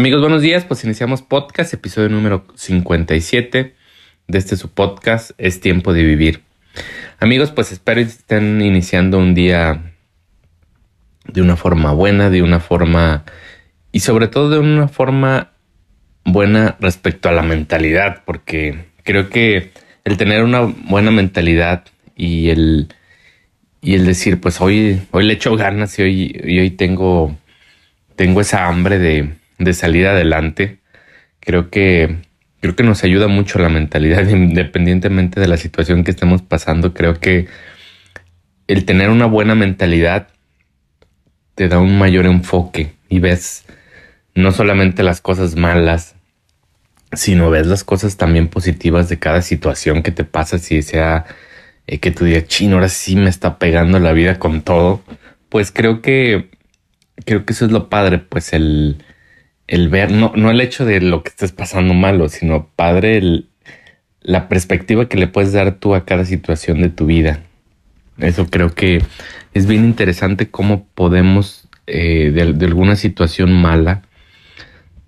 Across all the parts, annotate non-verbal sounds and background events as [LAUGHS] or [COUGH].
Amigos, buenos días. Pues iniciamos podcast, episodio número 57 de este su podcast, Es tiempo de vivir. Amigos, pues espero que estén iniciando un día de una forma buena, de una forma y sobre todo de una forma buena respecto a la mentalidad, porque creo que el tener una buena mentalidad y el, y el decir, pues hoy, hoy le echo ganas y hoy, y hoy tengo, tengo esa hambre de, de salir adelante. Creo que, creo que nos ayuda mucho la mentalidad, [LAUGHS] independientemente de la situación que estemos pasando. Creo que el tener una buena mentalidad te da un mayor enfoque y ves no solamente las cosas malas, sino ves las cosas también positivas de cada situación que te pasa, si sea eh, que tu día chino, ahora sí me está pegando la vida con todo, pues creo que creo que eso es lo padre, pues el, el ver, no, no el hecho de lo que estés pasando malo, sino padre el, la perspectiva que le puedes dar tú a cada situación de tu vida. Eso creo que es bien interesante cómo podemos eh, de, alguna situación mala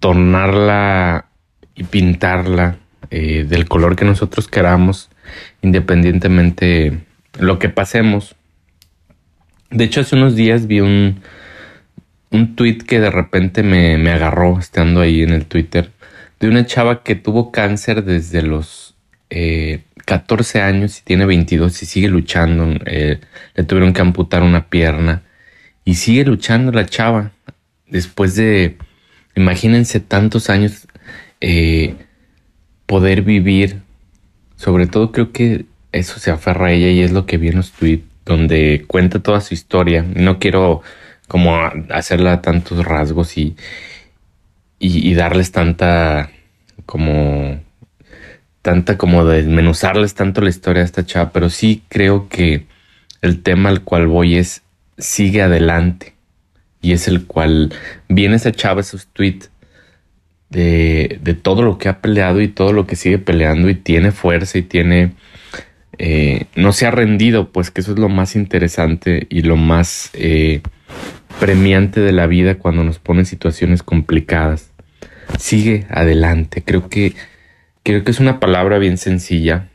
tornarla y pintarla eh, del color que nosotros queramos, independientemente lo que pasemos. De hecho, hace unos días vi un, un tweet que de repente me, me, agarró estando ahí en el Twitter de una chava que tuvo cáncer desde los 14 eh, años y tiene 22 y sigue luchando. Eh, le tuvieron que amputar una pierna y sigue luchando la chava. Después de, imagínense tantos años, eh, poder vivir. Sobre todo creo que eso se aferra a ella y es lo que vi en los tweets donde cuenta toda su historia. No quiero como hacerla tantos rasgos y, y, darles tanta como tanta como desmenuzarles tanto la historia a esta chava, pero sí creo que el tema al cual voy es sigue adelante. Y es el cual viene esa chava esos tweets de, de, todo lo que ha peleado y todo lo que sigue peleando y tiene fuerza y tiene eh, no se ha rendido pues que eso es lo más interesante y lo más eh, premiante de la vida cuando nos pone en situaciones complicadas. Sigue adelante. Creo que, creo que es una palabra bien sencilla,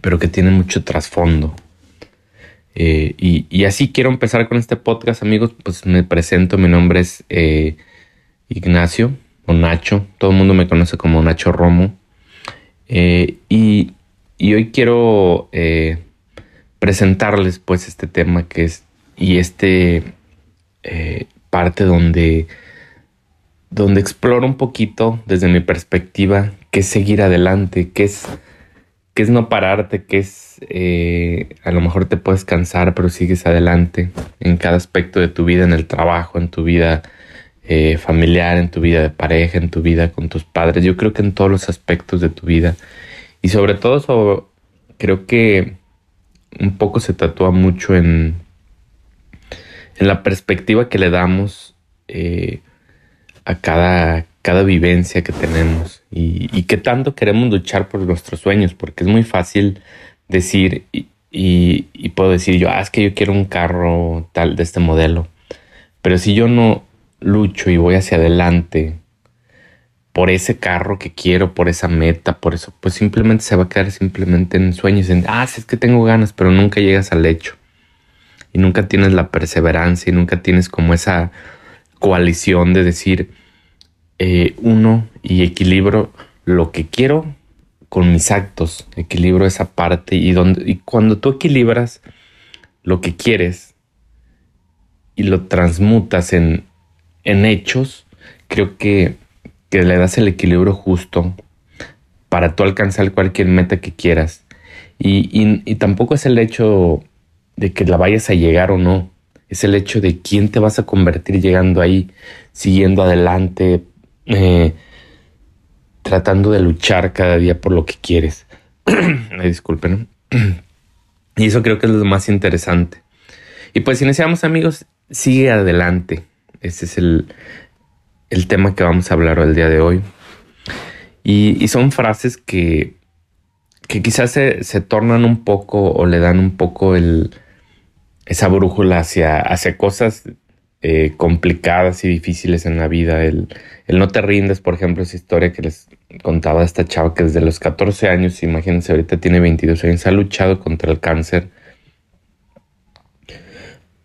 pero que tiene mucho trasfondo. Eh, y, así quiero empezar con este podcast, amigos. Pues me presento, mi nombre es eh, Ignacio o Nacho. Todo el mundo me conoce como Nacho Romo. Eh, y, y, hoy quiero presentarles pues este tema que es y este eh, parte donde, donde exploro un poquito desde mi perspectiva qué es seguir adelante, qué es, qué es no pararte, qué es eh, a lo mejor te puedes cansar, pero sigues adelante en cada aspecto de tu vida, en el trabajo, en tu vida eh, familiar, en tu vida de pareja, en tu vida con tus padres. Yo creo que en todos los aspectos de tu vida. Y sobre todo, creo que un poco se tatúa mucho en en la perspectiva que le damos eh, a cada, cada vivencia que tenemos y, y que tanto queremos luchar por nuestros sueños, porque es muy fácil decir y, y, puedo decir yo, ah, es que yo quiero un carro tal de este modelo, pero si yo no lucho y voy hacia adelante por ese carro que quiero, por esa meta, por eso, pues simplemente se va a quedar simplemente en sueños, en, ah, sí, es que tengo ganas, pero nunca llegas al hecho y nunca tienes la perseverancia y nunca tienes como esa coalición de decir eh, uno y equilibro lo que quiero con mis actos, equilibro esa parte y, y cuando tú equilibras lo que quieres y lo transmutas en, en hechos, creo que, que le das el equilibrio justo para tú alcanzar cualquier meta que quieras. Y, y, tampoco es el hecho de que la vayas a llegar o no. Es el hecho de quién te vas a convertir llegando ahí, siguiendo adelante, eh, tratando de luchar cada día por lo que quieres. [CLEARS THROAT] disculpen. [CLEARS THROAT] y eso creo que es lo más interesante. Y pues iniciamos amigos, sigue adelante. Ese es el, el tema que vamos a hablar el día de hoy. Y son frases que, que quizás se, se, tornan un poco o le dan un poco el, esa brújula hacia, hacia cosas eh, complicadas y difíciles en la vida. El, el, no te rindes, por ejemplo, esa historia que les contaba esta chava que desde los 14 años, imagínense, ahorita tiene 22 años, ha luchado contra el cáncer.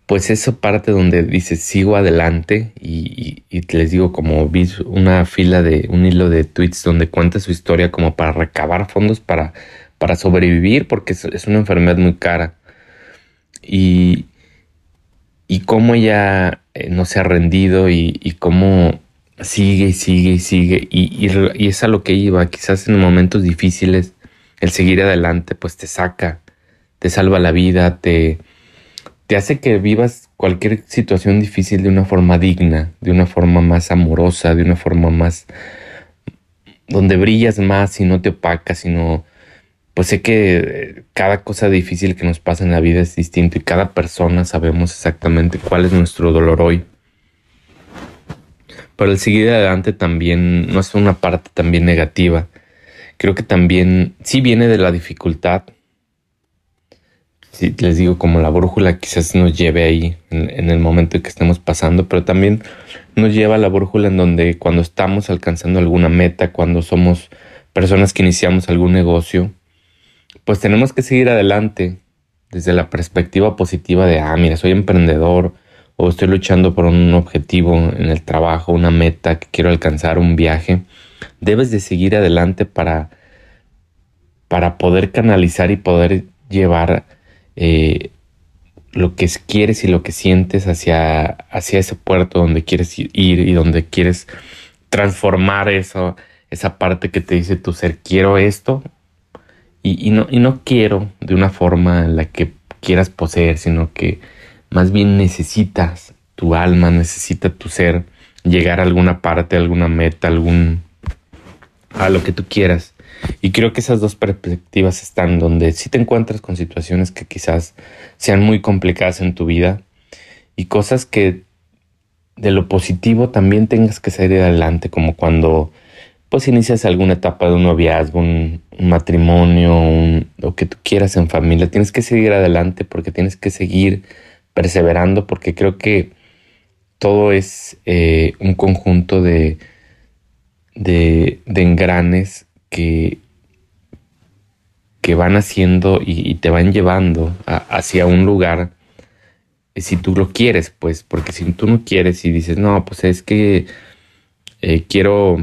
Pues esa parte donde dice sigo adelante y, les digo como vi una fila de un hilo de tweets donde cuenta su historia como para recabar fondos para, para sobrevivir porque es, una enfermedad muy cara. Y, y cómo ella eh, no se ha rendido y, cómo sigue y sigue y sigue. Y, y, es a lo que iba. Quizás en momentos difíciles el seguir adelante pues te saca, te salva la vida, te, te hace que vivas cualquier situación difícil de una forma digna, de una forma más amorosa, de una forma más donde brillas más y no te opacas, sino pues sé que eh, cada cosa difícil que nos pasa en la vida es distinto y cada persona sabemos exactamente cuál es nuestro dolor hoy. Pero el seguir adelante también no es una parte también negativa. Creo que también sí viene de la dificultad. Si les digo, como la brújula quizás nos lleve ahí en, el momento en que estemos pasando, pero también nos lleva a la brújula en donde cuando estamos alcanzando alguna meta, cuando somos personas que iniciamos algún negocio, pues tenemos que seguir adelante desde la perspectiva positiva de, ah, mira, soy emprendedor o estoy luchando por un objetivo en el trabajo, una meta que quiero alcanzar, un viaje. Debes de seguir adelante para, para poder canalizar y poder llevar eh, lo que quieres y lo que sientes hacia, hacia ese puerto donde quieres ir y donde quieres transformar eso, esa parte que te dice tu ser, quiero esto y, no, y no quiero de una forma en la que quieras poseer, sino que más bien necesitas tu alma, necesita tu ser llegar a alguna parte, a alguna meta, algún a lo que tú quieras. Y creo que esas dos perspectivas están donde si te encuentras con situaciones que quizás sean muy complicadas en tu vida y cosas que de lo positivo también tengas que salir adelante, como cuando pues inicias alguna etapa de un noviazgo, un, matrimonio, un, lo que tú quieras en familia, tienes que seguir adelante porque tienes que seguir perseverando porque creo que todo es eh, un conjunto de, de, engranes que, que van haciendo y, te van llevando hacia un lugar eh, si tú lo quieres, pues, porque si tú no quieres y dices, no, pues es que eh, quiero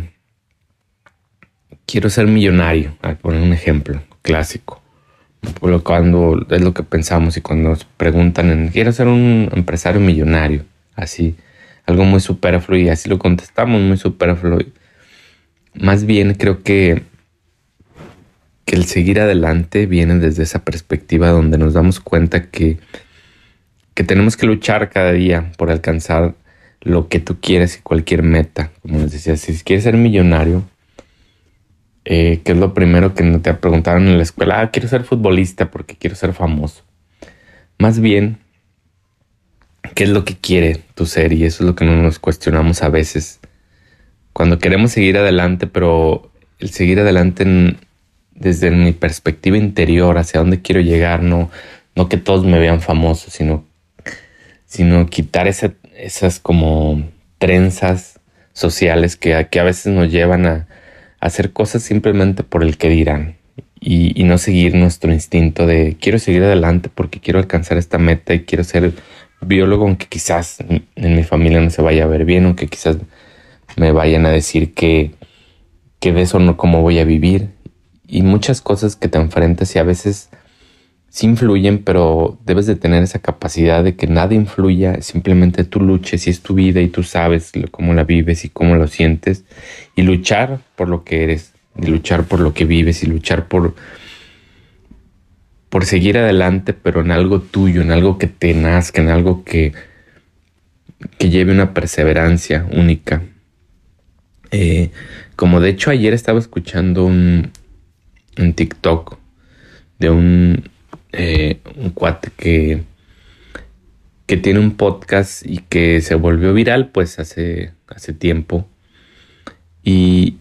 quiero ser millonario, a poner un ejemplo clásico. Cuando es lo que pensamos y cuando nos preguntan, quiero ser un empresario millonario, así, algo muy superfluo y así lo contestamos, muy superfluo. Más bien creo que, que el seguir adelante viene desde esa perspectiva donde nos damos cuenta que, que tenemos que luchar cada día por alcanzar lo que tú quieres y cualquier meta. Como les decía, si quieres ser millonario, eh, que es lo primero que te preguntaron en la escuela, ah, quiero ser futbolista porque quiero ser famoso. Más bien, ¿qué es lo que quiere tu ser? Y eso es lo que nos cuestionamos a veces. Cuando queremos seguir adelante, pero el seguir adelante desde mi perspectiva interior, hacia dónde quiero llegar, no, no que todos me vean famoso, sino, sino quitar esas como trenzas sociales que, que a veces nos llevan a, hacer cosas simplemente por el que dirán y, no seguir nuestro instinto de quiero seguir adelante porque quiero alcanzar esta meta y quiero ser biólogo, aunque quizás en mi familia no se vaya a ver bien, aunque quizás me vayan a decir que, que de eso no cómo voy a vivir y muchas cosas que te enfrentas y a veces sí influyen, pero debes de tener esa capacidad de que nada influya, simplemente tú luches y es tu vida y tú sabes cómo la vives y cómo lo sientes y luchar por lo que eres, y luchar por lo que vives y luchar por por seguir adelante, pero en algo tuyo, en algo que te nazca, en algo que, que lleve una perseverancia única. Eh, como de hecho ayer estaba escuchando un, un TikTok de un, eh, un cuate que, que tiene un podcast y que se volvió viral pues hace, hace tiempo. Y,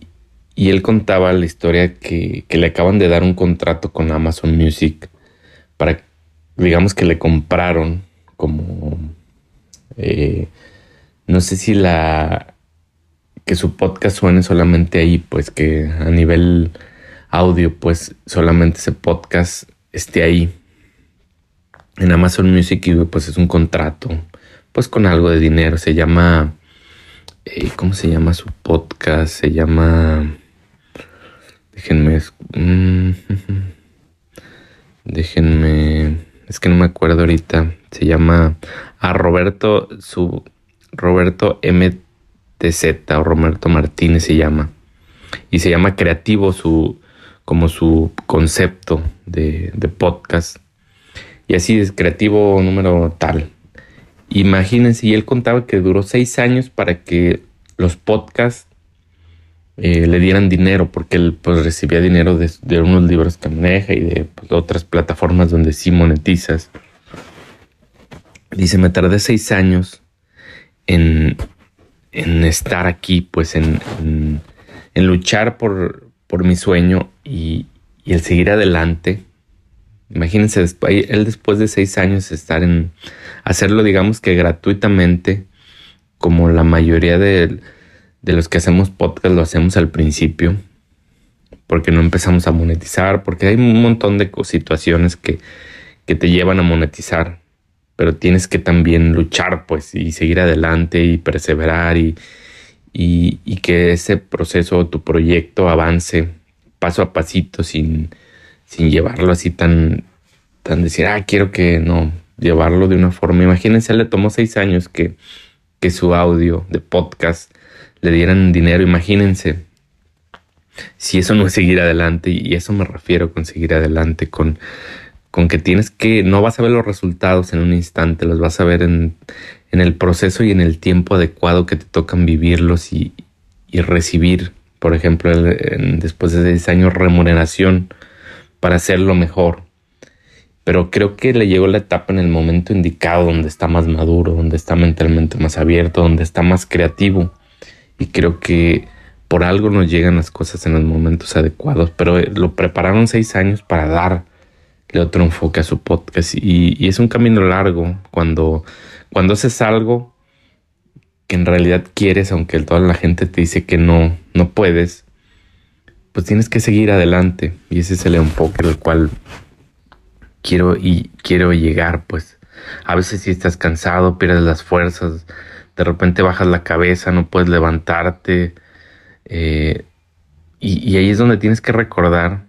y él contaba la historia que, que, le acaban de dar un contrato con Amazon Music para, digamos que le compraron como, eh, no sé si la que su podcast suene solamente ahí, pues que a nivel audio, pues solamente ese podcast esté ahí. En Amazon Music, pues es un contrato, pues con algo de dinero. Se llama, eh, ¿cómo se llama su podcast? Se llama, déjenme, mm, [LAUGHS] déjenme, es que no me acuerdo ahorita. Se llama a Roberto, su Roberto MTZ o Roberto Martínez se llama. Y se llama Creativo su, como su concepto de, de podcast. Y así es, creativo número tal. Imagínense, y él contaba que duró seis años para que los podcasts eh, le dieran dinero, porque él pues recibía dinero de, de unos libros que maneja y de pues, otras plataformas donde sí monetizas. Dice, me tardé seis años en, en estar aquí, pues en, en, luchar por, por, mi sueño y, y, el seguir adelante. Imagínense, él después de seis años estar en hacerlo, digamos que gratuitamente, como la mayoría de, de los que hacemos podcast lo hacemos al principio, porque no empezamos a monetizar, porque hay un montón de situaciones que, que te llevan a monetizar pero tienes que también luchar, pues, y seguir adelante y perseverar y, y, que ese proceso, tu proyecto avance paso a pasito sin, sin llevarlo así tan, tan decir, ah, quiero que no, llevarlo de una forma. Imagínense, le tomó seis años que, que su audio de podcast le dieran dinero, imagínense. Si eso no es seguir adelante, y eso me refiero con seguir adelante, con, con que tienes que, no vas a ver los resultados en un instante, los vas a ver en, el proceso y en el tiempo adecuado que te tocan vivirlos y, recibir, por ejemplo, después de 10 años, remuneración para hacerlo mejor. Pero creo que le llegó la etapa en el momento indicado, donde está más maduro, donde está mentalmente más abierto, donde está más creativo. Y creo que por algo nos llegan las cosas en los momentos adecuados. Pero lo prepararon seis años para dar le otro enfoque a su podcast. Y, es un camino largo cuando, cuando haces algo que en realidad quieres, aunque toda la gente te dice que no, no puedes, pues tienes que seguir adelante. Y ese es el enfoque al cual quiero, y quiero llegar, pues. A veces si estás cansado, pierdes las fuerzas, de repente bajas la cabeza, no puedes levantarte. Eh, y ahí es donde tienes que recordar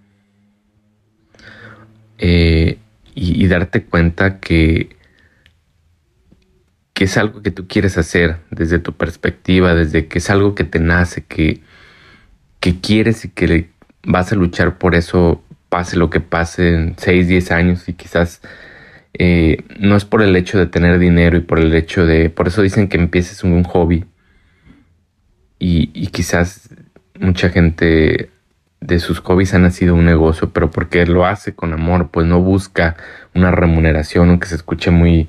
eh, y, darte cuenta que, que es algo que tú quieres hacer desde tu perspectiva, desde que es algo que te nace, que, que quieres y que vas a luchar por eso, pase lo que pase en 6, 10 años y quizás eh, no es por el hecho de tener dinero y por el hecho de, por eso dicen que empieces un hobby. Y, quizás mucha gente de sus hobbies ha nacido un negocio, pero porque lo hace con amor, pues no busca una remuneración, aunque se escuche muy,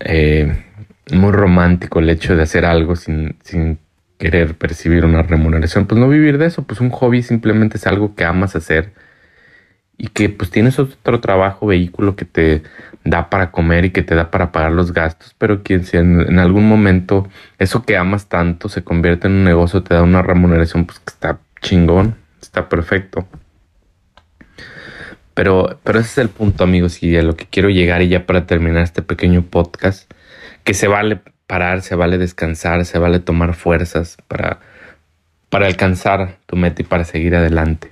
eh, muy romántico el hecho de hacer algo sin, sin querer percibir una remuneración, pues no vivir de eso, pues un hobby simplemente es algo que amas hacer y que pues tienes otro trabajo, vehículo que te da para comer y que te da para pagar los gastos, pero que si en, algún momento eso que amas tanto se convierte en un negocio, te da una remuneración, pues que está chingón está perfecto. Pero, pero ese es el punto, amigos, y a lo que quiero llegar y ya para terminar este pequeño podcast, que se vale parar, se vale descansar, se vale tomar fuerzas para, para alcanzar tu meta y para seguir adelante.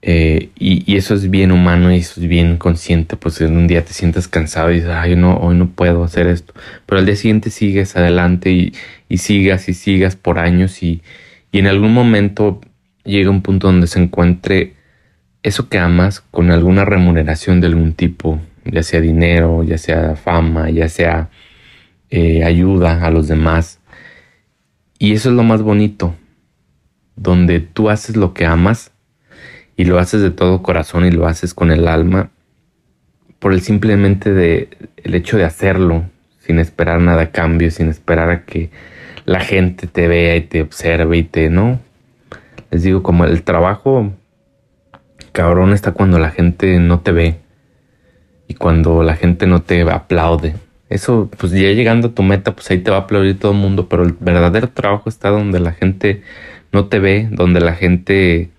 Eh, y, eso es bien humano y eso es bien consciente, pues en un día te sientes cansado y dices, ay, no, hoy no puedo hacer esto. Pero al día siguiente sigues adelante y, y sigas y sigas por años y, y en algún momento llega un punto donde se encuentre eso que amas con alguna remuneración de algún tipo, ya sea dinero, ya sea fama, ya sea eh, ayuda a los demás. Y eso es lo más bonito, donde tú haces lo que amas y lo haces de todo corazón y lo haces con el alma por el simplemente de el hecho de hacerlo sin esperar nada a cambio, sin esperar a que la gente te vea y te observe y te, ¿no? Les digo, como el trabajo cabrón está cuando la gente no te ve y cuando la gente no te aplaude. Eso, pues ya llegando a tu meta, pues ahí te va a aplaudir todo el mundo, pero el verdadero trabajo está donde la gente no te ve, donde la gente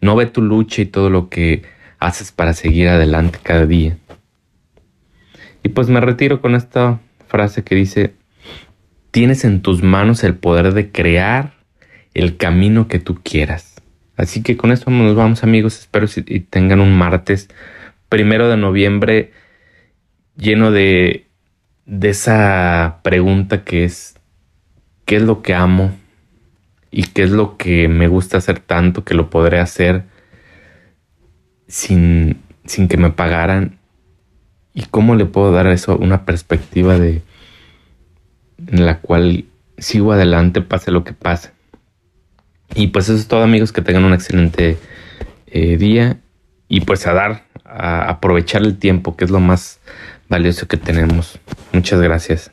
no ve tu lucha y todo lo que haces para seguir adelante cada día. Y pues me retiro con esta frase que dice, tienes en tus manos el poder de crear el camino que tú quieras. Así que con esto nos vamos amigos, espero y tengan un martes primero de noviembre lleno de, de esa pregunta que es, ¿qué es lo que amo? ¿Y qué es lo que me gusta hacer tanto que lo podré hacer sin, sin que me pagaran? ¿Y cómo le puedo dar a eso una perspectiva de en la cual sigo adelante pase lo que pase? Y pues eso es todo amigos, que tengan un excelente eh, día y pues a dar, a aprovechar el tiempo, que es lo más valioso que tenemos. Muchas gracias.